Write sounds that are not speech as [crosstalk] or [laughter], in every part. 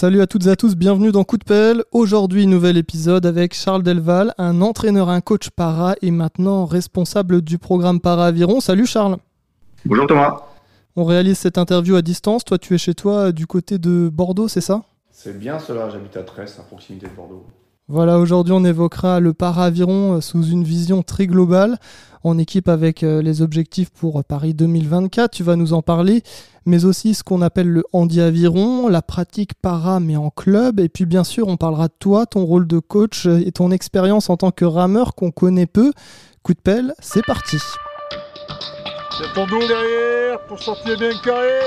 Salut à toutes et à tous, bienvenue dans Coup de pelle. Aujourd'hui, nouvel épisode avec Charles Delval, un entraîneur, un coach para et maintenant responsable du programme para aviron. Salut Charles. Bonjour Thomas. On réalise cette interview à distance. Toi, tu es chez toi du côté de Bordeaux, c'est ça? C'est bien cela, j'habite à Tresse, à proximité de Bordeaux. Voilà, aujourd'hui on évoquera le para-aviron euh, sous une vision très globale, en équipe avec euh, les objectifs pour Paris 2024, tu vas nous en parler, mais aussi ce qu'on appelle le handi-aviron, la pratique para mais en club, et puis bien sûr on parlera de toi, ton rôle de coach euh, et ton expérience en tant que rameur qu'on connaît peu. Coup de pelle, c'est parti. C'est derrière pour sortir bien carré.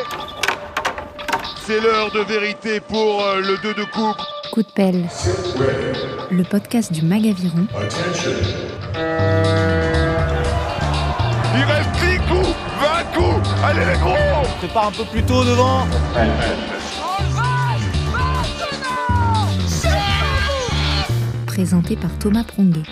C'est l'heure de vérité pour le 2 de coupe. Coup de pelle, le podcast du Magaviron. Il reste 10 coups, 20 coups. Allez les gros Prépare un peu plus tôt devant. Présenté par Thomas Pronguet.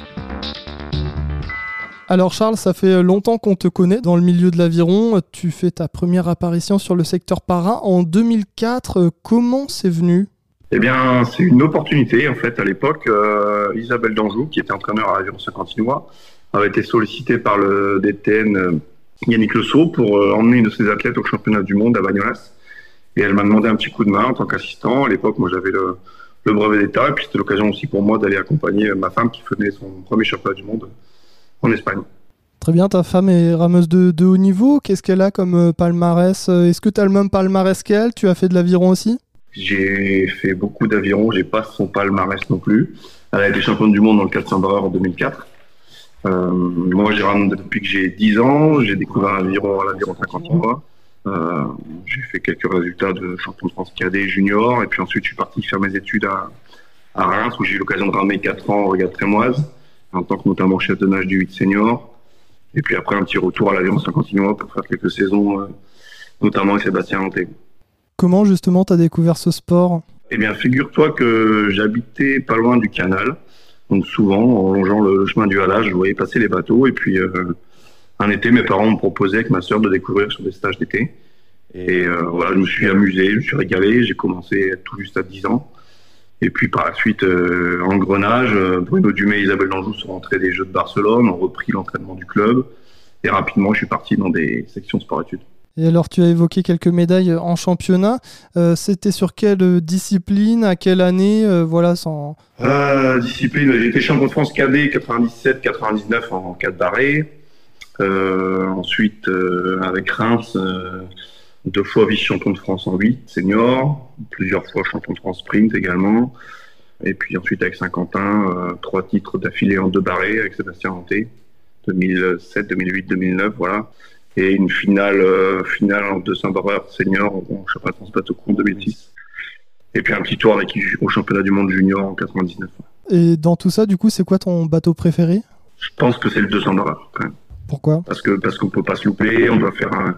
Alors Charles, ça fait longtemps qu'on te connaît dans le milieu de l'aviron. Tu fais ta première apparition sur le secteur para en 2004. Comment c'est venu? Eh bien, c'est une opportunité en fait. À l'époque, euh, Isabelle Danjou, qui était entraîneur à l'aviron Saint-Quentinois, avait été sollicitée par le DTN euh, Yannick Le Sceau pour euh, emmener une de ses athlètes au championnat du monde à Bagnolas. Et elle m'a demandé un petit coup de main en tant qu'assistant. À l'époque, moi, j'avais le, brevet d'État. Et puis, c'était l'occasion aussi pour moi d'aller accompagner ma femme qui faisait son premier championnat du monde en Espagne. Très bien, ta femme est rameuse de, de haut niveau. Qu'est-ce qu'elle a comme palmarès? Est-ce que tu as le même palmarès qu'elle? Tu as fait de l'aviron aussi? J'ai fait beaucoup d'aviron. J'ai pas son palmarès non plus. Elle a été championne du monde dans le 400 barreur en 2004. Euh, moi, j'ai ramé depuis que j'ai 10 ans. J'ai découvert l'aviron à l'aviron 50 mois. Euh, j'ai fait quelques résultats de champion de France cadet junior. Et puis ensuite, je suis parti faire mes études à, à Reims où j'ai eu l'occasion de ramer 4 ans en regate trémoise en tant que notamment chef de nage du 8 senior. Et puis après, un petit retour à l'aviron 50 mois pour faire quelques saisons, euh, notamment avec Sébastien Hanté. Comment justement tu as découvert ce sport? Eh bien, figure-toi que j'habitais pas loin du canal. Donc souvent, en longeant le, chemin du halage, je voyais passer les bateaux. Et puis, euh, un été, mes parents me proposaient avec ma sœur de découvrir sur des stages d'été. Et euh, voilà, je me suis amusé, je me suis régalé. J'ai commencé tout juste à 10 ans. Et puis par la suite, euh, engrenage, euh, Bruno Dumais et Isabelle Danjou sont rentrés des Jeux de Barcelone, ont repris l'entraînement du club. Et rapidement, je suis parti dans des sections sport-études. Et alors, tu as évoqué quelques médailles en championnat. Euh, C'était sur quelle discipline, à quelle année euh, Voilà, sans. Euh, discipline, j'ai été champion de France cadet 97-99 en 4 barrés. Euh, ensuite, euh, avec Reims, euh, deux fois vice-champion de France en 8 senior, plusieurs fois champion de France sprint également. Et puis ensuite avec Saint-Quentin, euh, trois titres d'affilée en deux barrés avec Sébastien Hanté, 2007, 2008, 2009, voilà. Et une finale, euh, finale en 200 barreurs senior au championnat court en 2006. Et puis un petit tour avec au championnat du monde junior en 99. Et dans tout ça, du coup, c'est quoi ton bateau préféré? Je pense que c'est le 200 barreurs quand même. Pourquoi? Parce que parce qu'on peut pas se louper, on doit faire un,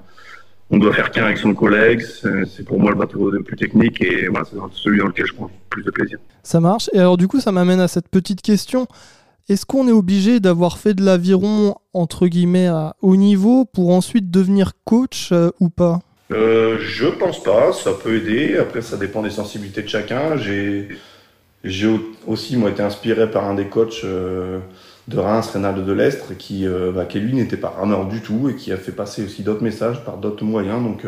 on doit faire qu'un avec son collègue. C'est c'est pour moi le bateau le plus technique et voilà, c'est celui dans lequel je prends le plus de plaisir. Ça marche. Et alors, du coup, ça m'amène à cette petite question. Est-ce qu'on est obligé d'avoir fait de l'aviron, entre guillemets, à haut niveau pour ensuite devenir coach euh, ou pas? Euh, je pense pas, ça peut aider. Après, ça dépend des sensibilités de chacun. J'ai, j'ai au- aussi moi été inspiré par un des coachs euh, de Reims, Reynald de Lestre, qui, bah, qui lui n'était pas rameur du tout et qui a fait passer aussi d'autres messages par d'autres moyens. Donc,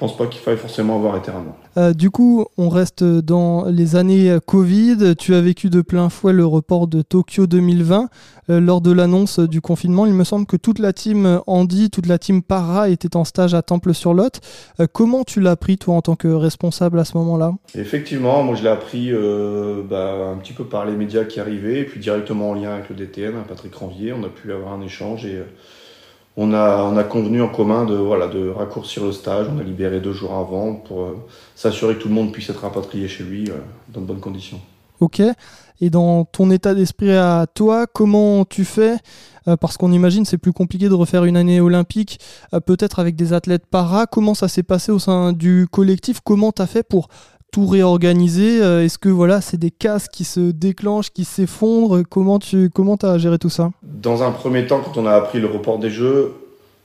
pense pas qu'il faille forcément avoir été. Euh, Du coup, on reste dans les années Covid. Tu as vécu de plein fouet le report de Tokyo 2020. Euh, lors de l'annonce du confinement, il me semble que toute la team Andy, toute la team Para était en stage à Temple-sur-Lot. Euh, comment tu l'as pris, toi, en tant que responsable à ce moment-là? Effectivement, moi je l'ai appris bah, un petit peu par les médias qui arrivaient, et puis directement en lien avec le DTN, hein, Patrick Ranvier, on a pu avoir un échange et on, a, on a convenu en commun de, voilà, de raccourcir le stage, on a libéré deux jours avant pour euh, s'assurer que tout le monde puisse être rapatrié chez lui euh, dans de bonnes conditions. Ok. Et dans ton état d'esprit à toi, comment tu fais? Euh, Parce qu'on imagine c'est plus compliqué de refaire une année olympique, peut-être avec des athlètes para. Comment ça s'est passé au sein du collectif? Comment tu fait pour tout réorganiser Euh, Est-ce que voilà, c'est des cases qui se déclenchent, qui s'effondrent? Comment tu comment as géré tout ça? Dans un premier temps, quand on a appris le report des Jeux,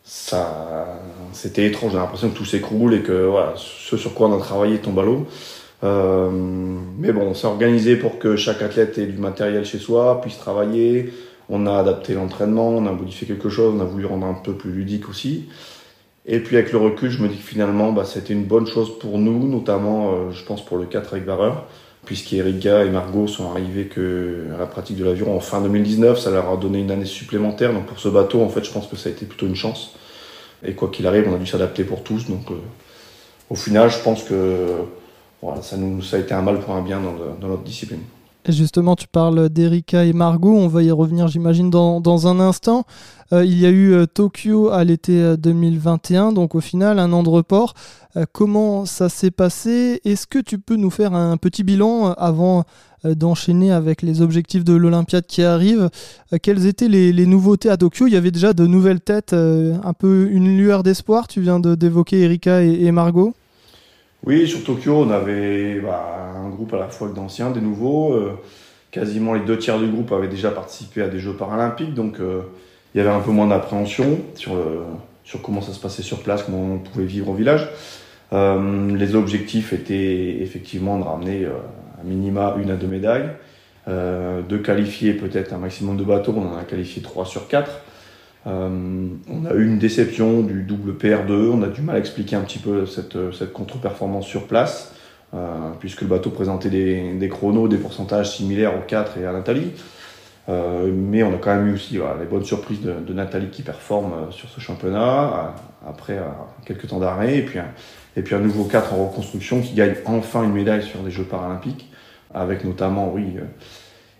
ça, c'était étrange. J'ai l'impression que tout s'écroule et que voilà, ce sur quoi on a travaillé tombe à l'eau. mais bon, on s'est organisé pour que chaque athlète ait du matériel chez soi, puisse travailler. On a adapté l'entraînement, on a modifié quelque chose, on a voulu rendre un peu plus ludique aussi. Et puis avec le recul, je me dis que finalement, bah, c'était une bonne chose pour nous, notamment, je pense, pour le 4 avec Barreur puisqu'Erika et Margot sont arrivés que à la pratique de l'aviron en fin 2019, ça leur a donné une année supplémentaire. Donc pour ce bateau, en fait, je pense que ça a été plutôt une chance. Et quoi qu'il arrive, on a dû s'adapter pour tous. Donc euh, au final, je pense que voilà, ça, nous, ça a été un mal pour un bien dans notre discipline. Justement, tu parles d'Erika et Margot, on va y revenir, j'imagine, dans, un instant. Euh, il y a eu euh, Tokyo à l'été 2021, donc au final, un an de report. Euh, comment ça s'est passé? Est-ce que tu peux nous faire un petit bilan avant d'enchaîner avec les objectifs de l'Olympiade qui arrivent? Quelles étaient les, nouveautés à Tokyo? Il y avait déjà de nouvelles têtes, un peu une lueur d'espoir. Tu viens d'évoquer Erika et Margot oui, sur Tokyo, on avait bah, un groupe à la fois d'anciens, des nouveaux. Euh, quasiment les deux tiers du groupe avaient déjà participé à des Jeux paralympiques, donc euh, il y avait un peu moins d'appréhension sur, sur comment ça se passait sur place, comment on pouvait vivre au village. Euh, les objectifs étaient effectivement de ramener à minima une à deux médailles, de qualifier peut-être un maximum de bateaux, on en a qualifié trois sur quatre. Euh, on a eu une déception du double PR2, on a du mal à expliquer un petit peu cette, cette contre-performance sur place, euh, puisque le bateau présentait des, des, chronos, des pourcentages similaires aux 4 et à Nathalie. Euh, mais on a quand même eu aussi voilà, les bonnes surprises de, de, Nathalie qui performe euh, sur ce championnat, après quelques temps d'arrêt, et, puis un, et puis un nouveau 4 en reconstruction qui gagne enfin une médaille sur des Jeux paralympiques, avec notamment, oui,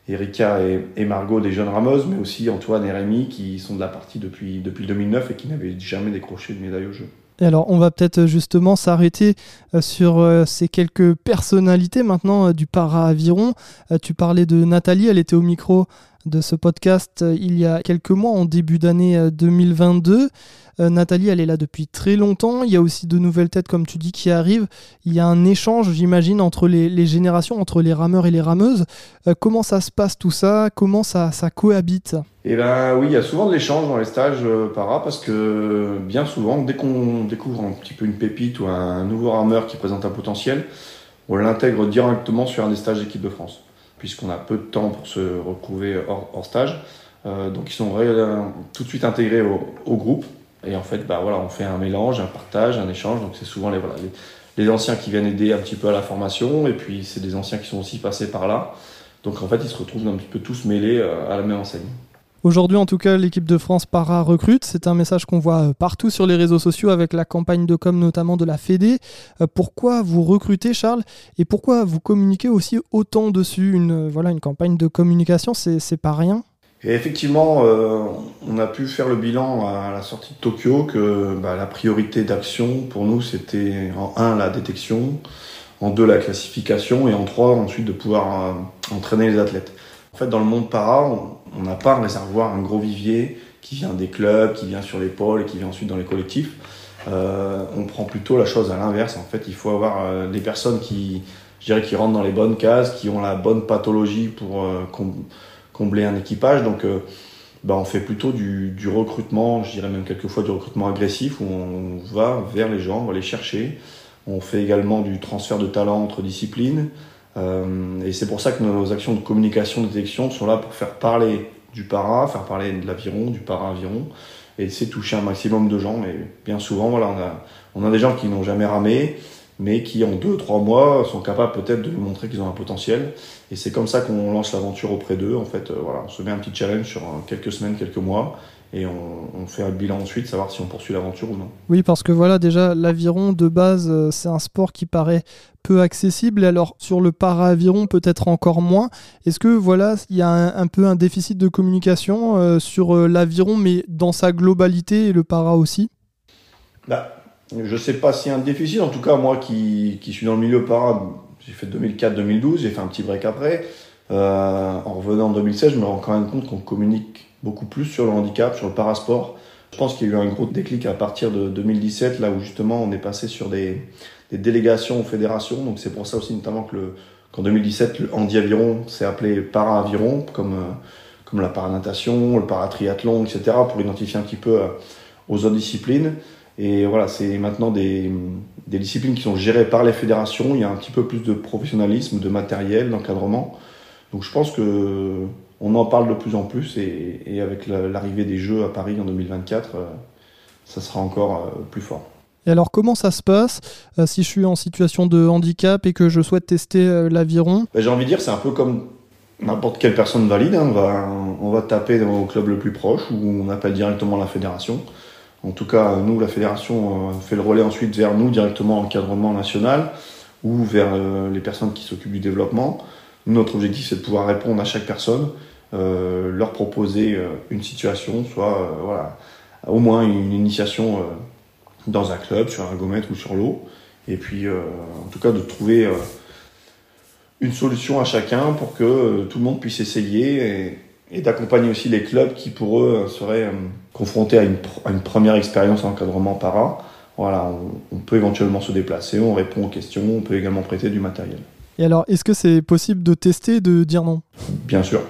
Erika et, Margot des jeunes rameuses, mais aussi Antoine et Rémi qui sont de la partie depuis, depuis 2009 et qui n'avaient jamais décroché de médaille au jeu. Et alors, on va peut-être euh, justement s'arrêter euh, sur euh, ces quelques personnalités maintenant du para-aviron. Tu parlais de Nathalie, elle était au micro de ce podcast il y a quelques mois, en début d'année 2022. Euh, Nathalie, elle est là depuis très longtemps. Il y a aussi de nouvelles têtes, comme tu dis, qui arrivent. Il y a un échange, j'imagine, entre les, générations, entre les rameurs et les rameuses. Euh, comment ça se passe tout ça? Comment ça, cohabite? Eh ben oui, il y a souvent de l'échange dans les stages euh, para parce que bien souvent, dès qu'on découvre un petit peu une pépite ou un nouveau rameur qui présente un potentiel, on l'intègre directement sur un des stages d'équipe de France, puisqu'on a peu de temps pour se retrouver hors, stage. donc ils sont tout de suite intégrés au groupe et en fait, bah, on fait un mélange, un partage, un échange. Donc c'est souvent les, les, anciens qui viennent aider un petit peu à la formation, et puis c'est des anciens qui sont aussi passés par là. Donc en fait, ils se retrouvent un petit peu tous mêlés euh, à la même enseigne. Aujourd'hui, en tout cas, l'équipe de France para recrute. C'est un message qu'on voit euh, partout sur les réseaux sociaux avec la campagne de com notamment de la Fédé. Euh, pourquoi vous recrutez, Charles? Et pourquoi vous communiquez aussi autant dessus? Une, voilà, une campagne de communication, c'est pas rien effectivement, euh, on a pu faire le bilan à la sortie de Tokyo que bah, la priorité d'action pour nous, c'était en un la détection, en deux la classification et en trois ensuite de pouvoir euh, entraîner les athlètes. En fait, dans le monde para, on n'a pas un réservoir, un gros vivier qui vient des clubs, qui vient sur les pôles et qui vient ensuite dans les collectifs. Euh, on prend plutôt la chose à l'inverse. En fait, il faut avoir des personnes qui, je dirais, qui rentrent dans les bonnes cases, qui ont la bonne pathologie pour combler un équipage. Donc, euh, bah, on fait plutôt du, du, recrutement, je dirais même quelquefois du recrutement agressif, où on va vers les gens, on va les chercher. On fait également du transfert de talent entre disciplines. Euh, et c'est pour ça que nos actions de communication, de détection sont là pour faire parler du para, faire parler de l'aviron, du para-aviron, et essayer de toucher un maximum de gens. Et bien souvent, voilà, on a, des gens qui n'ont jamais ramé, mais qui en deux, trois mois sont capables peut-être de nous montrer qu'ils ont un potentiel. Et c'est comme ça qu'on lance l'aventure auprès d'eux. En fait, euh, voilà, on se met un petit challenge sur euh, quelques semaines, quelques mois, et on, fait un bilan ensuite, savoir si on poursuit l'aventure ou non. Oui, parce que voilà, déjà, l'aviron de base, euh, c'est un sport qui paraît peu accessible. Alors, sur le para-aviron, peut-être encore moins. Est-ce que voilà, il y a un, peu un déficit de communication sur l'aviron, mais dans sa globalité et le para aussi? Bah, je ne sais pas s'il y a un déficit. En tout cas, moi qui, qui suis dans le milieu para, j'ai fait 2004-2012, j'ai fait un petit break après. Euh, en revenant en 2016, je me rends quand même compte qu'on communique beaucoup plus sur le handicap, sur le parasport. Je pense qu'il y a eu un gros déclic à partir de 2017, là où justement on est passé sur des, délégations aux fédérations. Donc c'est pour ça aussi notamment que qu'en 2017, le handi-aviron s'est appelé para-aviron, comme, euh, comme la paranatation, le paratriathlon, etc., pour identifier un petit peu euh, aux autres disciplines. Et voilà, c'est maintenant des, disciplines qui sont gérées par les fédérations. Il y a un petit peu plus de professionnalisme, de matériel, d'encadrement. Donc je pense que on en parle de plus en plus et, et avec l'arrivée des Jeux à Paris en 2024, euh, ça sera encore euh, plus fort. Et alors comment ça se passe euh, si je suis en situation de handicap et que je souhaite tester l'aviron? Ben, J'ai envie de dire c'est un peu comme n'importe quelle personne valide. Hein. On, va, on va taper au club le plus proche ou on appelle directement la fédération. En tout cas, nous, la fédération, fait le relais ensuite vers nous directement encadrement national ou vers les personnes qui s'occupent du développement. Notre objectif, c'est de pouvoir répondre à chaque personne, euh, leur proposer euh, une situation, soit euh, voilà, au moins une initiation dans un club, sur un gomètre ou sur l'eau, et puis en tout cas de trouver une solution à chacun pour que tout le monde puisse essayer et, d'accompagner aussi les clubs qui pour eux seraient confrontés à une, une première expérience en encadrement para. Voilà, on, peut éventuellement se déplacer, on répond aux questions, on peut également prêter du matériel. Et alors, est-ce que c'est possible de tester, de dire non? Bien sûr.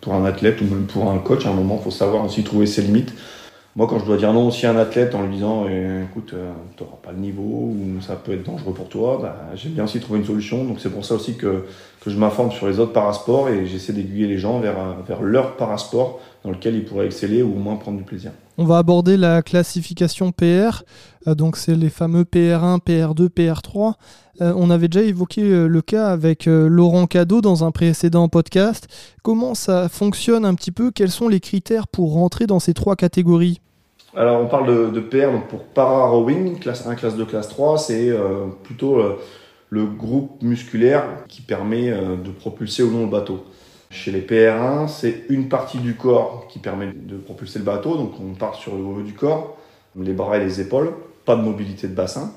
Pour un athlète ou pour un coach, à un moment, il faut savoir aussi trouver ses limites. Moi, quand je dois dire non aussi à un athlète en lui disant eh, écoute, euh, tu n'auras pas le niveau ou ça peut être dangereux pour toi, bah, j'aime bien aussi trouver une solution. Donc, c'est pour ça aussi que, que je m'informe sur les autres parasports et j'essaie d'aiguiller les gens vers, vers leur parasport dans lequel ils pourraient exceller ou au moins prendre du plaisir. On va aborder la classification PR. Euh, donc, c'est les fameux PR1, PR2, PR3. on avait déjà évoqué euh, le cas avec Laurent Cadeau dans un précédent podcast. Comment ça fonctionne un petit peu? Quels sont les critères pour rentrer dans ces trois catégories? Alors, on parle de, PR donc pour para-rowing, classe 1, classe 2, classe 3. C'est euh, plutôt euh, le groupe musculaire qui permet euh, de propulser ou non le bateau. Chez les PR1, c'est une partie du corps qui permet de propulser le bateau. Donc, on part sur le haut du corps, les bras et les épaules, pas de mobilité de bassin.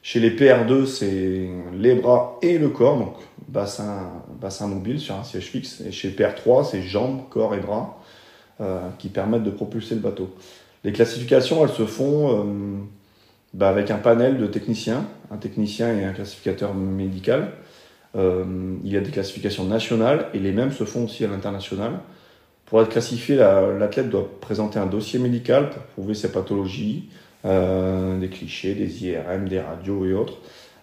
Chez les PR2, c'est les bras et le corps, donc bassin, bassin mobile sur un siège fixe. Et chez PR3, c'est jambes, corps et bras qui permettent de propulser le bateau. Les classifications, elles se font euh, bah, avec un panel de techniciens, un technicien et un classificateur médical. Euh, il y a des classifications nationales et les mêmes se font aussi à l'international. Pour être classifié, l'athlète doit présenter un dossier médical pour prouver ses pathologies, euh, des clichés, des IRM, des radios et autres.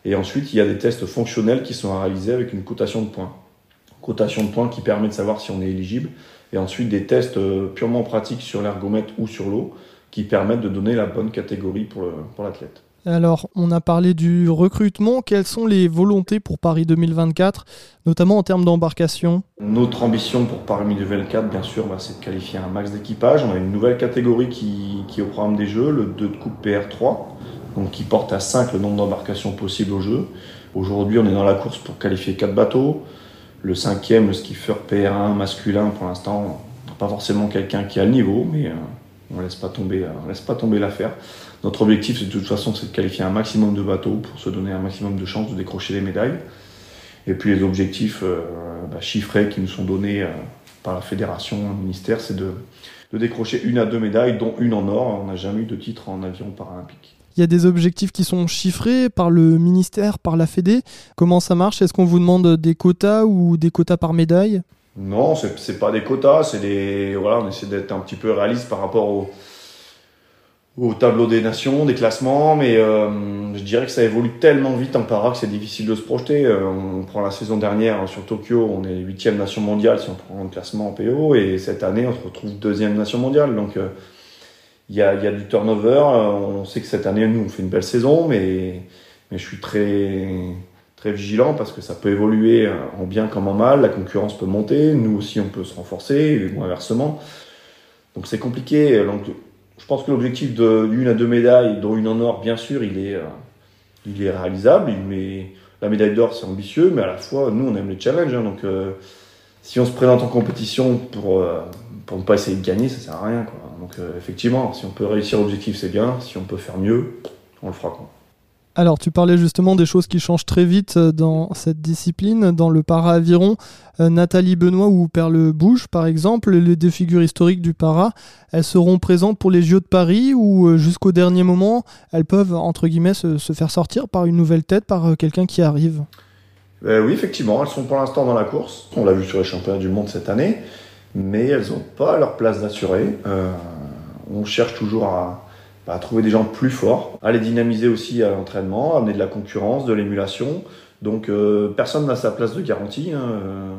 Et ensuite, il y a des tests fonctionnels qui sont réalisés avec une cotation de points. Cotation de points qui permet de savoir si on est éligible. Et ensuite, des tests purement pratiques sur l'ergomètre ou sur l'eau qui permettent de donner la bonne catégorie pour l'athlète. Alors, on a parlé du recrutement. Quelles sont les volontés pour Paris 2024, notamment en termes d'embarcation? Notre ambition pour Paris 2024, bien sûr, bah, c'est de qualifier un max d'équipage. On a une nouvelle catégorie qui, qui, est au programme des Jeux, le 2 de coupe PR3, donc qui porte à 5 le nombre d'embarcations possibles au jeu. Aujourd'hui, on est dans la course pour qualifier 4 bateaux. Le cinquième, le skiffer PR1 masculin, pour l'instant, pas forcément quelqu'un qui a le niveau, mais euh, on laisse on laisse pas tomber l'affaire. Notre objectif, c'est de toute façon, c'est de qualifier un maximum de bateaux pour se donner un maximum de chances de décrocher les médailles. Et puis les objectifs euh, bah, chiffrés qui nous sont donnés euh, par la fédération, le ministère, c'est de, décrocher une à deux médailles, dont une en or. On n'a jamais eu de titre en avion paralympique. Il y a des objectifs qui sont chiffrés par le ministère, par la Fédé. Comment ça marche? Est-ce qu'on vous demande des quotas ou des quotas par médaille? Non, c'est pas des quotas, c'est des voilà, on essaie d'être un petit peu réaliste par rapport au, au tableau des nations, des classements, mais euh, je dirais que ça évolue tellement vite en para que c'est difficile de se projeter. Euh, on prend la saison dernière sur Tokyo, on est huitième nation mondiale si on prend le classement en PO, et cette année on se retrouve deuxième nation mondiale. Donc euh, il y, a, y, a, du turnover. on sait que cette année nous on fait une belle saison, mais mais je suis très très vigilant parce que ça peut évoluer en bien comme en mal, la concurrence peut monter, nous aussi on peut se renforcer, ou inversement. Donc c'est compliqué. Donc, je pense que l'objectif d'une à deux médailles, dont une en or, bien sûr, il est, euh, il est réalisable. Mais la médaille d'or, c'est ambitieux, mais à la fois, nous, on aime les challenges. Hein. donc euh, si on se présente en compétition pour, euh, pour ne pas essayer de gagner, ça sert à rien. Donc effectivement, si on peut réussir l'objectif, c'est bien. Si on peut faire mieux, on le fera. Quoi. Alors, tu parlais justement des choses qui changent très vite euh, dans cette discipline, dans le para-aviron. Euh, Nathalie Benoît ou Perle Bouge, par exemple, les deux figures historiques du para, elles seront présentes pour les JO de Paris ou euh, jusqu'au dernier moment, elles peuvent, entre guillemets, se, faire sortir par une nouvelle tête, par quelqu'un qui arrive Oui, effectivement, elles sont pour l'instant dans la course. On l'a vu sur les championnats du monde cette année, mais elles n'ont pas leur place d'assurée. on cherche toujours à bah, trouver des gens plus forts, à les dynamiser aussi à l'entraînement, amener de la concurrence, de l'émulation. Donc euh, personne n'a sa place de garantie. Hein. Euh,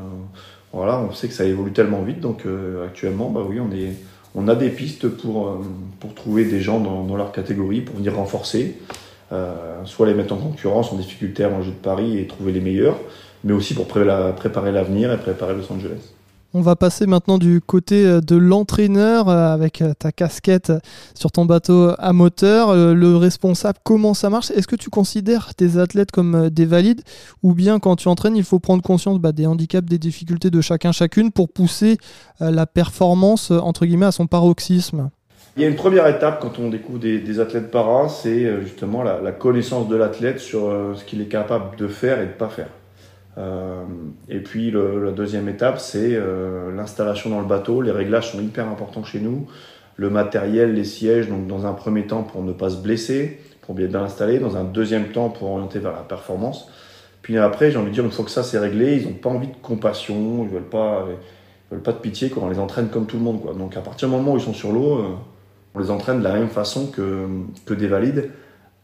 voilà, on sait que ça évolue tellement vite, donc euh, actuellement, bah oui, on est, on a des pistes pour pour trouver des gens dans, dans, leur catégorie pour venir renforcer, soit les mettre en concurrence, en difficulté avant le jeu de Paris et trouver les meilleurs, mais aussi pour préparer l'avenir et préparer Los Angeles. On va passer maintenant du côté euh, de l'entraîneur euh, avec euh, ta casquette sur ton bateau à moteur, le responsable, comment ça marche? Est-ce que tu considères tes athlètes comme des valides? Ou bien quand tu entraînes, il faut prendre conscience bah, des handicaps, des difficultés de chacun, chacune pour pousser la performance entre guillemets à son paroxysme? Il y a une première étape quand on découvre des, athlètes para, c'est justement la, la, connaissance de l'athlète sur ce qu'il est capable de faire et de ne pas faire. Euh, et puis la deuxième étape, c'est euh, l'installation dans le bateau. Les réglages sont hyper importants chez nous. Le matériel, les sièges, donc dans un premier temps pour ne pas se blesser, pour bien l'installer. Dans un deuxième temps pour orienter vers la performance. Puis après, j'ai envie de dire, une fois que ça c'est réglé, ils n'ont pas envie de compassion, ils veulent veulent pas de pitié quand on les entraîne comme tout le monde. Donc à partir du moment où ils sont sur l'eau, euh, on les entraîne de la même façon que, que des valides,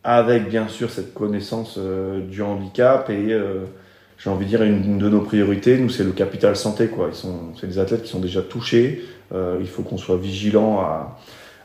avec bien sûr cette connaissance du handicap et j'ai envie de dire, une de nos priorités, nous, c'est le capital santé. Quoi. Ils sont, c'est des athlètes qui sont déjà touchés. Euh, il faut qu'on soit vigilant à,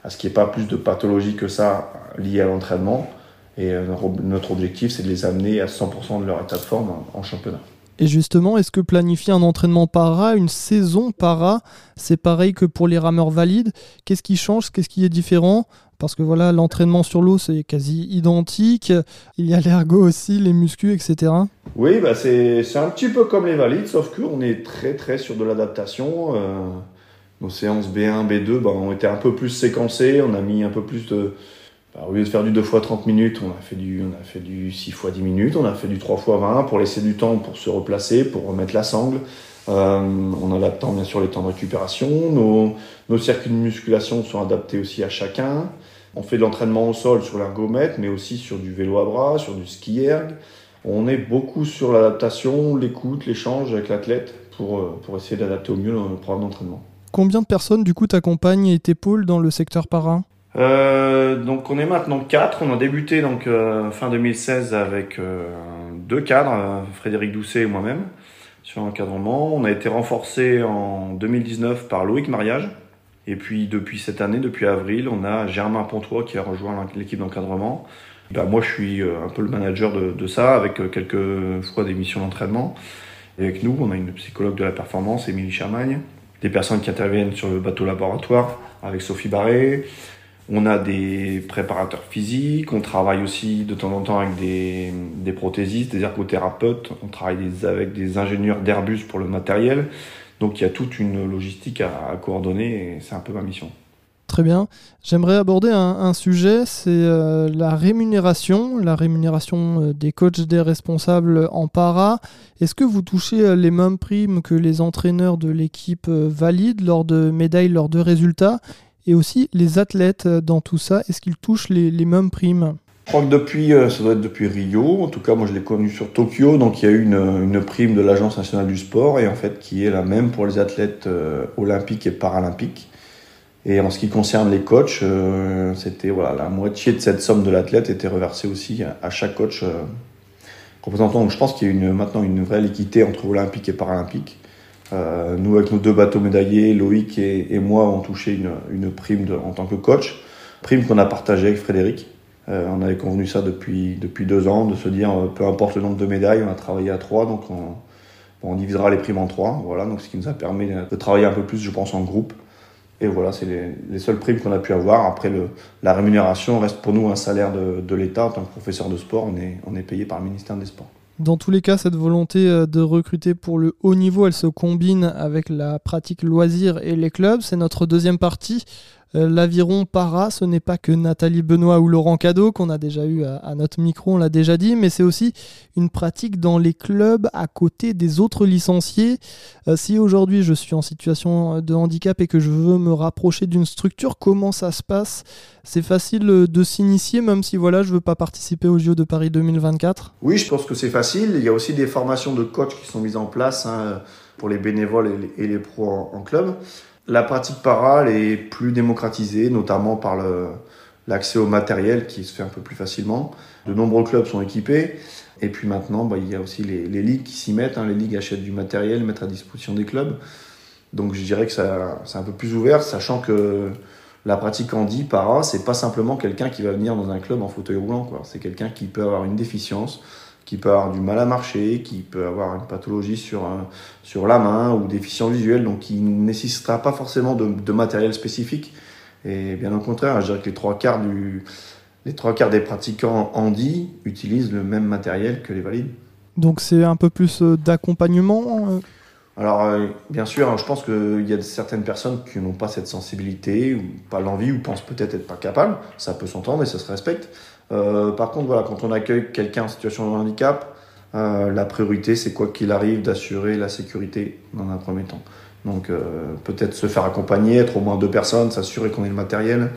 à ce qu'il n'y ait pas plus de pathologies que ça liées à l'entraînement. Et euh, notre objectif, c'est de les amener à 100% de leur état de forme en championnat. Et justement, est-ce que planifier un entraînement para, une saison para, c'est pareil que pour les rameurs valides? Qu'est-ce qui change? Qu'est-ce qui est différent? Parce que voilà, l'entraînement sur l'eau, c'est quasi identique. Il y a l'ergo aussi, les muscles, etc. Oui, bah c'est un petit peu comme les valides, sauf qu'on est très très sur de l'adaptation. Euh, nos séances B1, B2 bah, ont été un peu plus séquencées. On a mis un peu plus de bah, au lieu de faire du 2 x 30 minutes, on a fait du, on a fait du 6 x 10 minutes, on a fait du 3 x 20 pour laisser du temps pour se replacer, pour remettre la sangle. Euh, en adaptant bien sûr les temps de récupération. Nos, nos circuits de musculation sont adaptés aussi à chacun. On fait de l'entraînement au sol sur l'ergomètre, mais aussi sur du vélo à bras, sur du ski erg. On est beaucoup sur l'adaptation, l'écoute, l'échange avec l'athlète pour, euh, pour essayer d'adapter au mieux le programme d'entraînement. Combien de personnes du coup t'accompagnent et t'épaulent dans le secteur para? Euh, donc on est maintenant quatre. On a débuté donc euh, fin 2016 avec euh, deux cadres, Frédéric Doucet et moi-même, sur l'encadrement. On a été renforcé en 2019 par Loïc Mariage. Et puis depuis cette année, depuis avril, on a Germain Pontois qui a rejoint l'équipe d'encadrement. Ben, moi je suis un peu le manager de, ça avec quelques fois des missions d'entraînement. Et avec nous, on a une psychologue de la performance, Émilie Charmagne, des personnes qui interviennent sur le bateau laboratoire avec Sophie Barré, on a des préparateurs physiques, on travaille aussi de temps en temps avec des, des prothésistes, des ergothérapeutes, on travaille avec des ingénieurs d'Airbus pour le matériel. Donc il y a toute une logistique à, coordonner et c'est un peu ma mission. Très bien. J'aimerais aborder un, sujet, c'est euh, la rémunération, la rémunération euh, des coachs, des responsables en para. Est-ce que vous touchez euh, les mêmes primes que les entraîneurs de l'équipe valide lors de médailles, lors de résultats? Et aussi les athlètes euh, dans tout ça, est-ce qu'ils touchent les, mêmes primes? Je crois que depuis, euh, ça doit être depuis Rio, en tout cas moi je l'ai connu sur Tokyo, donc il y a eu une, prime de l'Agence nationale du sport et en fait qui est la même pour les athlètes euh, olympiques et paralympiques. Et en ce qui concerne les coachs, c'était voilà la moitié de cette somme de l'athlète était reversée aussi à, chaque coach représentant. Donc je pense qu'il y a maintenant une vraie équité entre olympiques et paralympiques. Euh, nous, avec nos deux bateaux médaillés, Loïc et, moi, on touché une, une prime en tant que coach, prime qu'on a partagée avec Frédéric. Euh, on avait convenu ça depuis, depuis deux ans, de se dire, euh, peu importe le nombre de médailles, on a travaillé à trois, donc on, on divisera les primes en trois. Voilà, donc ce qui nous a permis de travailler un peu plus, je pense, en groupe. Et voilà, c'est les, les, seules primes qu'on a pu avoir. Après, le, la rémunération reste pour nous un salaire de, de l'État. En tant que professeur de sport, on est, on est payé par le ministère des Sports. Dans tous les cas, cette volonté euh, de recruter pour le haut niveau, elle se combine avec la pratique loisir et les clubs. C'est notre deuxième partie. Euh, l'aviron para, ce n'est pas que Nathalie Benoît ou Laurent Cadeau qu'on a déjà eu à, notre micro, on l'a déjà dit, mais c'est aussi une pratique dans les clubs à côté des autres licenciés. Euh, si aujourd'hui je suis en situation de handicap et que je veux me rapprocher d'une structure, comment ça se passe? C'est facile de s'initier, même si voilà, je veux pas participer aux Jeux de Paris 2024 Oui, je pense que c'est facile. Il y a aussi des formations de coach qui sont mises en place hein, pour les bénévoles et les, pros en club. La pratique para est plus démocratisée, notamment par l'accès au matériel qui se fait un peu plus facilement. De nombreux clubs sont équipés. Et puis maintenant, bah, il y a aussi les, ligues qui s'y mettent. Hein. Les ligues achètent du matériel, mettent à disposition des clubs. Donc je dirais que c'est un peu plus ouvert, sachant que la pratique handi para, c'est pas simplement quelqu'un qui va venir dans un club en fauteuil roulant. C'est quelqu'un qui peut avoir une déficience, qui peut avoir du mal à marcher, qui peut avoir une pathologie sur, sur la main ou déficience visuelle, donc qui ne nécessitera pas forcément de, de matériel spécifique. Et bien au contraire, je dirais que les trois quarts, du, les trois quarts des pratiquants handi utilisent le même matériel que les valides. Donc c'est un peu plus euh, d'accompagnement euh? Alors, euh, bien sûr, hein, je pense qu'il y a certaines personnes qui n'ont pas cette sensibilité, ou pas l'envie, ou pensent peut-être être pas capables. Ça peut s'entendre et ça se respecte. Par contre, voilà, quand on accueille quelqu'un en situation de handicap, la priorité, c'est quoi qu'il arrive d'assurer la sécurité dans un premier temps. Donc euh, peut-être se faire accompagner, être au moins deux personnes, s'assurer qu'on ait le matériel,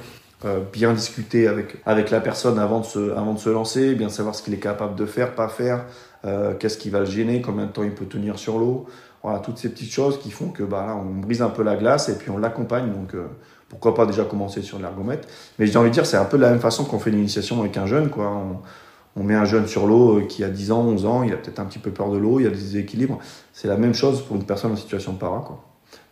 euh, bien discuter avec, avec la personne avant de, se, avant de se lancer, bien savoir ce qu'il est capable de faire, pas faire, euh, qu'est-ce qui va le gêner, combien de temps il peut tenir sur l'eau. Voilà, toutes ces petites choses qui font que bah, là, on brise un peu la glace et puis on l'accompagne. Donc pourquoi pas déjà commencer sur l'ergomètre. Mais j'ai envie de dire, c'est un peu de la même façon qu'on fait l'initiation avec un jeune. Quoi. On, met un jeune sur l'eau qui a 10 ans, 11 ans, il a peut-être un petit peu peur de l'eau, il y a des déséquilibres. C'est la même chose pour une personne en situation de para. Quoi.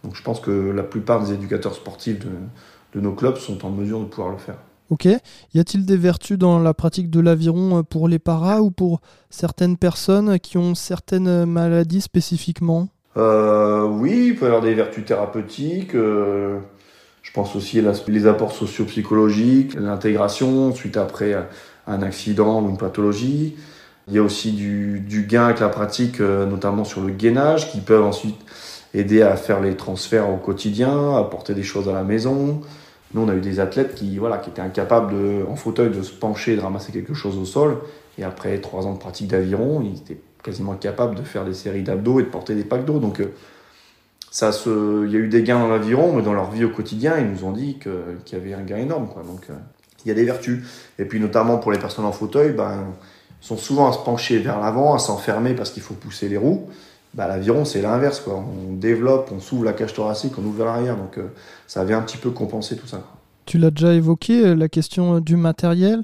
Donc je pense que la plupart des éducateurs sportifs de, nos clubs sont en mesure de pouvoir le faire. Ok. Y a-t-il des vertus dans la pratique de l'aviron euh, pour les paras ou pour certaines personnes qui ont certaines maladies spécifiquement? Euh, Oui, il peut y avoir des vertus thérapeutiques. Euh, pense aussi à les apports socio-psychologiques, l'intégration suite après un accident ou une pathologie. Il y a aussi du, gain avec la pratique, notamment sur le gainage, qui peuvent ensuite aider à faire les transferts au quotidien, à porter des choses à la maison. Nous, on a eu des athlètes qui, voilà, qui étaient incapables en fauteuil de se pencher de ramasser quelque chose au sol. Et après trois ans de pratique d'aviron, ils étaient quasiment capables de faire des séries d'abdos et de porter des packs d'eau. Euh, il y a eu des gains dans l'aviron, mais dans leur vie au quotidien, ils nous ont dit qu'il y avait un gain énorme. Donc, euh, il y a des vertus. Et puis, notamment pour les personnes en fauteuil, ben, sont souvent à se pencher vers l'avant, à s'enfermer parce qu'il faut pousser les roues bah, l'aviron c'est l'inverse. On développe, on s'ouvre la cage thoracique, on ouvre l'arrière, donc euh, ça vient un petit peu compenser tout ça. Tu l'as déjà évoqué, euh, la question du matériel.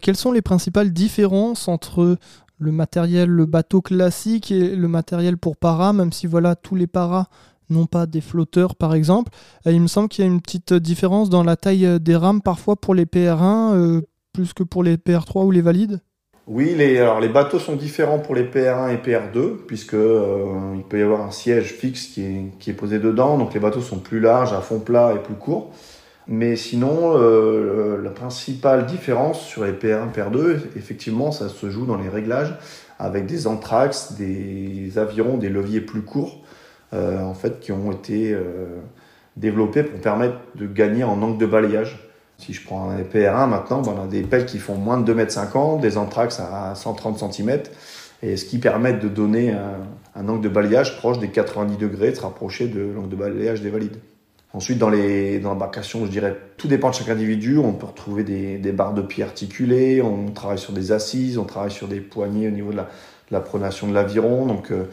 quelles sont les principales différences entre le matériel, le bateau classique et le matériel pour para, même si voilà tous les paras n'ont pas des flotteurs par exemple. il me semble qu'il y a une petite différence dans la taille des rames parfois pour les PR1 plus que pour les PR3 ou les valides. Oui, les, bateaux sont différents pour les PR1 et PR2, puisque euh, il peut y avoir un siège fixe qui est, posé dedans, donc les bateaux sont plus larges, à fond plat et plus courts. Mais sinon, euh, la principale différence sur les PR1 et PR2, effectivement, ça se joue dans les réglages, avec des anthrax, des avirons, des leviers plus courts, euh, en fait, qui ont été développés pour permettre de gagner en angle de balayage. Si je prends un PR1 maintenant, ben, on a des pelles qui font moins de 2,50 m, des anthrax à 130 cm, et ce qui permet de donner un, angle de balayage proche des 90 degrés, de se rapprocher de l'angle de balayage des valides. Ensuite, dans les dans l'embarcation, je dirais, tout dépend de chaque individu. On peut retrouver des, barres de pied articulées, on travaille sur des assises, on travaille sur des poignées au niveau de la, pronation de l'aviron. Donc, euh,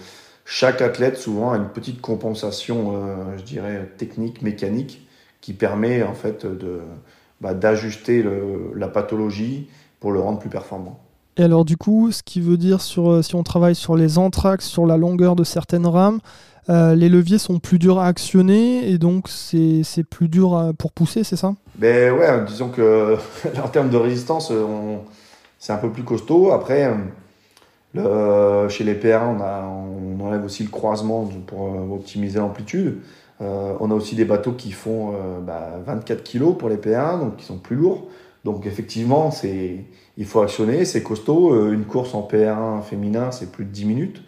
chaque athlète, souvent, a une petite compensation, euh, je dirais, technique, mécanique, qui permet, en fait, de, bah, d'ajuster la pathologie pour le rendre plus performant. Et alors du coup, ce qui veut dire sur, euh, si on travaille sur les anthrax, sur la longueur de certaines rames, euh, les leviers sont plus durs à actionner et donc c'est plus dur pour pousser, c'est ça? Ben ouais, disons que [laughs] en termes de résistance, c'est un peu plus costaud. Après, chez les PR, on, on, enlève aussi le croisement pour euh, optimiser l'amplitude. Euh, on a aussi des bateaux qui font 24 euh, bah, kg pour les P1, donc qui sont plus lourds. Donc effectivement, il faut actionner, c'est costaud. Une course en PR1 féminin, c'est plus de 10 minutes.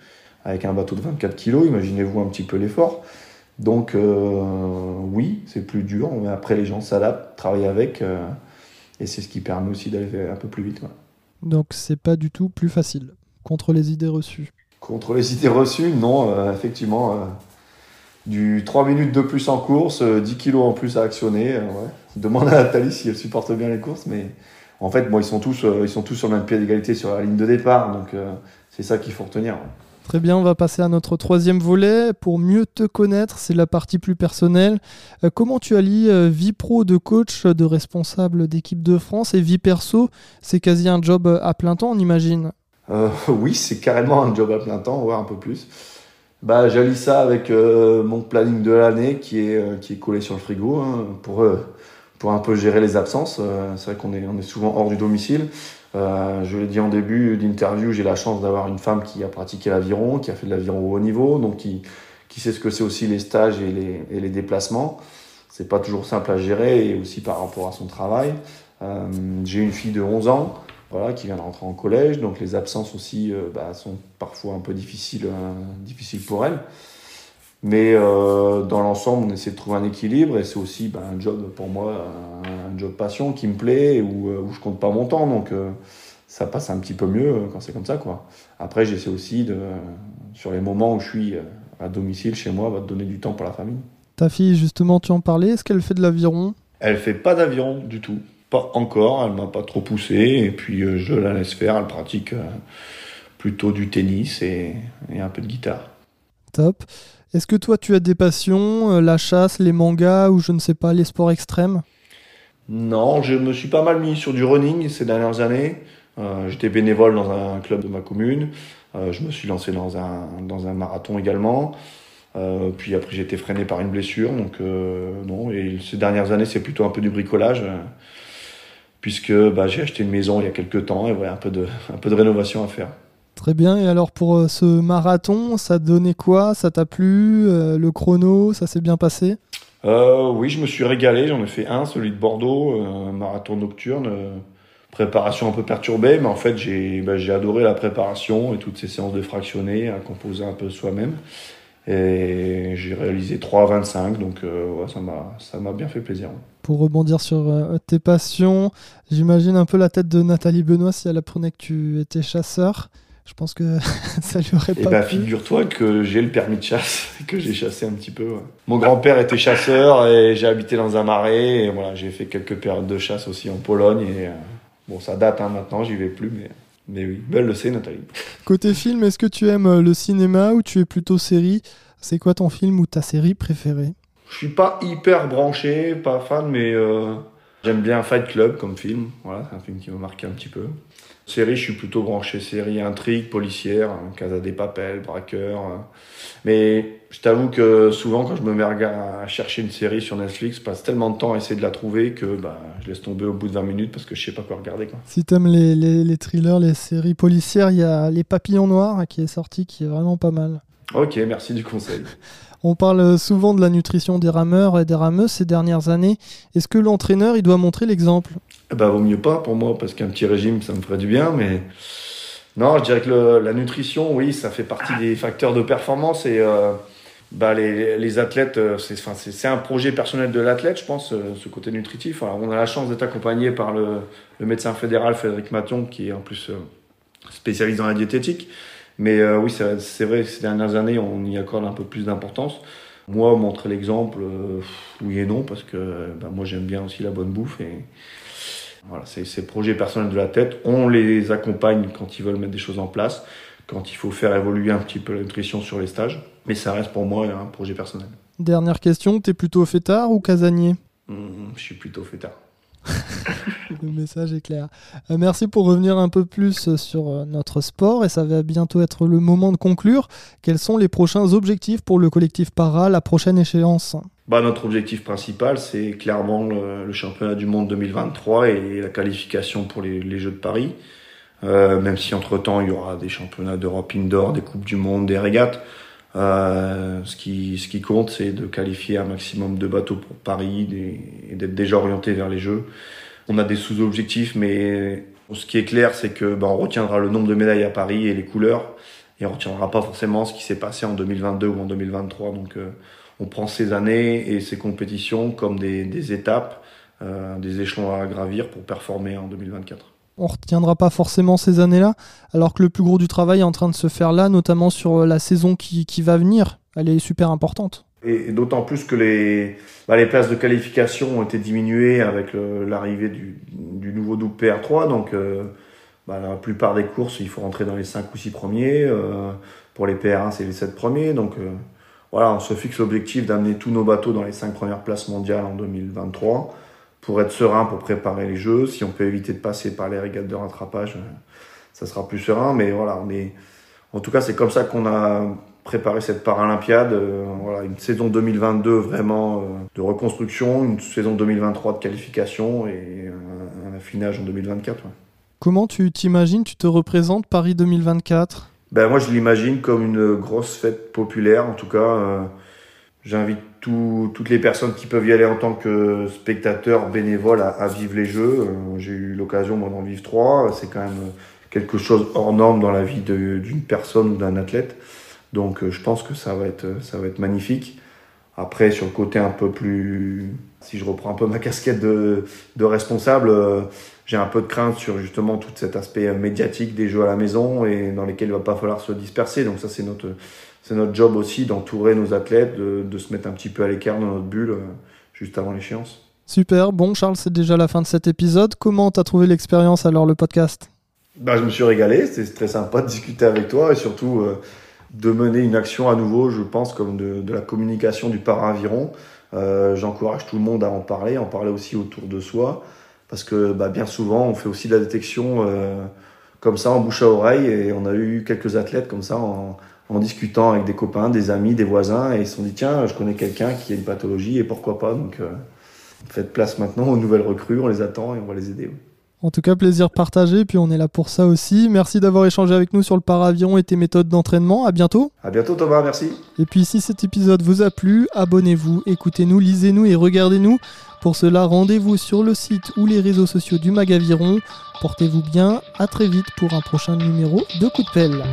Avec un bateau de 24 kg, imaginez-vous un petit peu l'effort. Donc oui, c'est plus dur, mais après les gens s'adaptent, travaillent avec, et c'est ce qui permet aussi d'aller un peu plus vite. Donc c'est pas du tout plus facile contre les idées reçues. Contre les idées reçues, non, effectivement du 3 minutes de plus en course, 10 euh, kilos en plus à actionner. Euh, Demande à Nathalie si elle supporte bien les courses, mais en fait, bon, ils, sont tous, euh, ils sont tous sur le même pied d'égalité sur la ligne de départ, donc c'est ça qu'il faut retenir. Très bien, on va passer à notre troisième volet. Pour mieux te connaître, c'est la partie plus personnelle. Euh, comment tu allies euh, vie pro de coach, de responsable d'équipe de France et vie perso? C'est quasi un job à plein temps, on imagine [laughs] Oui, c'est carrément un job à plein temps, voire un peu plus. Bah, j'allie ça avec mon planning de l'année qui est, qui est collé sur le frigo hein, pour, pour un peu gérer les absences. c'est vrai qu'on est, on est souvent hors du domicile. Euh, je l'ai dit en début d'interview, j'ai la chance d'avoir une femme qui a pratiqué l'aviron, qui a fait de l'aviron au haut niveau, donc qui, qui sait ce que c'est aussi les stages et les, et les déplacements. C'est pas toujours simple à gérer et aussi par rapport à son travail. Euh, j'ai une fille de 11 ans voilà, qui vient de rentrer en collège, donc les absences aussi euh, bah, sont parfois un peu difficiles, euh, difficiles pour elle. Mais euh, dans l'ensemble, on essaie de trouver un équilibre et c'est aussi bah, un job pour moi, un, job passion qui me plaît où, où je compte pas mon temps. Donc euh, ça passe un petit peu mieux quand c'est comme ça. Quoi. Après, j'essaie aussi, de, sur les moments où je suis à domicile chez moi, bah, de donner du temps pour la famille. Ta fille, justement, tu en parlais, est-ce qu'elle fait de l'aviron? Elle fait pas d'aviron du tout. Pas encore, elle m'a pas trop poussé et puis je la laisse faire. Elle pratique plutôt du tennis et, et un peu de guitare. Top. Est-ce que toi, tu as des passions, euh, la chasse, les mangas ou je ne sais pas, les sports extrêmes? Non, je me suis pas mal mis sur du running ces dernières années. Euh, j'étais bénévole dans un club de ma commune. Euh, je me suis lancé dans un, dans un marathon également. puis après, j'ai été freiné par une blessure. Donc, non. Et ces dernières années, c'est plutôt un peu du bricolage. Puisque bah, j'ai acheté une maison il y a quelques temps et voilà, un, peu de, un peu de rénovation à faire. Très bien. Et alors pour euh, ce marathon, ça donnait quoi? Ça t'a plu? Euh, Le chrono, ça s'est bien passé? Euh, Oui, je me suis régalé. J'en ai fait un, celui de Bordeaux, un marathon nocturne. préparation un peu perturbée, mais en fait j'ai bah, adoré la préparation et toutes ces séances de fractionnés à composer un peu soi-même. Et j'ai réalisé 3,25, donc ouais, ça m'a bien fait plaisir. Pour rebondir sur tes passions, j'imagine un peu la tête de Nathalie Benoît si elle apprenait que tu étais chasseur. Je pense que [laughs] ça lui aurait et pas. bah, figure-toi que j'ai le permis de chasse, que j'ai chassé un petit peu. Mon grand-père était chasseur et j'ai habité dans un marais. Et voilà, j'ai fait quelques périodes de chasse aussi en Pologne. Et euh, bon, ça date hein, maintenant, j'y vais plus, mais. Mais oui, belle le sait, Nathalie. Côté film, est-ce que tu aimes euh, le cinéma ou tu es plutôt série? C'est quoi ton film ou ta série préférée? Je suis pas hyper branché, pas fan, mais euh, j'aime bien Fight Club comme film. Voilà, c'est un film qui m'a marqué un petit peu. Série, je suis plutôt branché série intrigue, policière, hein, Casa des Papel, braqueur. Hein. Mais je t'avoue que souvent, quand je me mets à chercher une série sur Netflix, je passe tellement de temps à essayer de la trouver que bah, je laisse tomber au bout de 20 minutes parce que je sais pas quoi regarder. Quoi. Si t'aimes les, les, les thrillers, les séries policières, il y a Les Papillons Noirs qui est sorti, qui est vraiment pas mal. Ok, merci du conseil. [laughs] On parle souvent de la nutrition des rameurs et des rameuses ces dernières années. Est-ce que l'entraîneur il doit montrer l'exemple? Bah vaut mieux pas pour moi parce qu'un petit régime ça me ferait du bien, mais non, je dirais que la nutrition, oui, ça fait partie des facteurs de performance et euh, bah, les, athlètes, euh, c'est un projet personnel de l'athlète, je pense, euh, ce côté nutritif. on a la chance d'être accompagné par le, le, médecin fédéral Frédéric Maton, qui est en plus spécialiste dans la diététique. Mais euh, oui, c'est vrai que ces dernières années, on y accorde un peu plus d'importance. Moi, montrer l'exemple, euh, oui et non, parce que bah, moi j'aime bien aussi la bonne bouffe. Et voilà, ces projets personnels de la tête. On les accompagne quand ils veulent mettre des choses en place, quand il faut faire évoluer un petit peu la nutrition sur les stages. Mais ça reste pour moi un projet personnel. Dernière question, t'es plutôt fêtard ou casanier? Mmh, Je suis plutôt fêtard. [laughs] le message est clair. Euh, merci pour revenir un peu plus sur euh, notre sport et ça va bientôt être le moment de conclure. Quels sont les prochains objectifs pour le collectif Para, la prochaine échéance? Bah, Notre objectif principal, c'est clairement le, championnat du monde 2023 et la qualification pour les, Jeux de Paris. Euh, même si entre-temps, il y aura des championnats d'Europe indoor, des Coupes du Monde, des régates. Ce, qui, ce qui compte, c'est de qualifier un maximum de bateaux pour Paris et d'être déjà orienté vers les Jeux. On a des sous-objectifs, mais ce qui est clair, c'est que ben, on retiendra le nombre de médailles à Paris et les couleurs, et on retiendra pas forcément ce qui s'est passé en 2022 ou en 2023. Donc, euh, on prend ces années et ces compétitions comme des, étapes, euh, des échelons à gravir pour performer en 2024 on retiendra pas forcément ces années-là, alors que le plus gros du travail est en train de se faire là, notamment sur la saison qui va venir. Elle est super importante. Et, d'autant plus que les, bah, les places de qualification ont été diminuées avec l'arrivée du, du, nouveau double PR3. Donc, euh, bah, la plupart des courses, il faut rentrer dans les 5 ou 6 premiers. Euh, pour les PR1, c'est les 7 premiers. Donc voilà, on se fixe l'objectif d'amener tous nos bateaux dans les 5 premières places mondiales en 2023 pour être serein pour préparer les jeux. Si on peut éviter de passer par les régates de rattrapage, ça sera plus serein. Mais voilà, on est, en tout cas, c'est comme ça qu'on a préparé cette Paralympiade. Euh, voilà, une saison 2022 vraiment euh, de reconstruction, une saison 2023 de qualification et un, affinage en 2024. Comment tu t'imagines, tu te représentes Paris 2024 ben, Moi, je l'imagine comme une grosse fête populaire. En tout cas, euh, j'invite toutes les personnes qui peuvent y aller en tant que spectateurs bénévoles à, vivre les Jeux. J'ai eu l'occasion, moi, d'en vivre trois. C'est quand même quelque chose hors norme dans la vie d'une personne ou d'un athlète. Donc euh, je pense que ça va être, ça va être magnifique. Après, sur le côté un peu plus, si je reprends un peu ma casquette de, de responsable, euh, j'ai un peu de crainte sur justement tout cet aspect médiatique des jeux à la maison et dans lesquels il va pas falloir se disperser. Donc ça, c'est notre, c'est notre job aussi d'entourer nos athlètes, de, de, se mettre un petit peu à l'écart dans notre bulle euh, juste avant l'échéance. Super. Bon, Charles, c'est déjà la fin de cet épisode. Comment tu as trouvé l'expérience alors le podcast? Bah, je me suis régalé, c'était très sympa de discuter avec toi et surtout de mener une action à nouveau, je pense, comme de, de la communication du para-aviron. Euh, J'encourage tout le monde à en parler, en parler aussi autour de soi, parce que bah, bien souvent, on fait aussi de la détection euh, comme ça, en bouche à oreille, et on a eu quelques athlètes comme ça en, en discutant avec des copains, des amis, des voisins, et ils se sont dit, tiens, je connais quelqu'un qui a une pathologie, et pourquoi pas. Donc, euh, faites place maintenant aux nouvelles recrues, on les attend et on va les aider. En tout cas, plaisir partagé, puis on est là pour ça aussi. Merci d'avoir échangé avec nous sur le paravion et tes méthodes d'entraînement. À bientôt. À bientôt Thomas, merci. Et puis si cet épisode vous a plu, abonnez-vous, écoutez-nous, lisez-nous et regardez-nous. Pour cela, rendez-vous sur le site ou les réseaux sociaux du Magaviron. Portez-vous bien, à très vite pour un prochain numéro de Coup de pelle.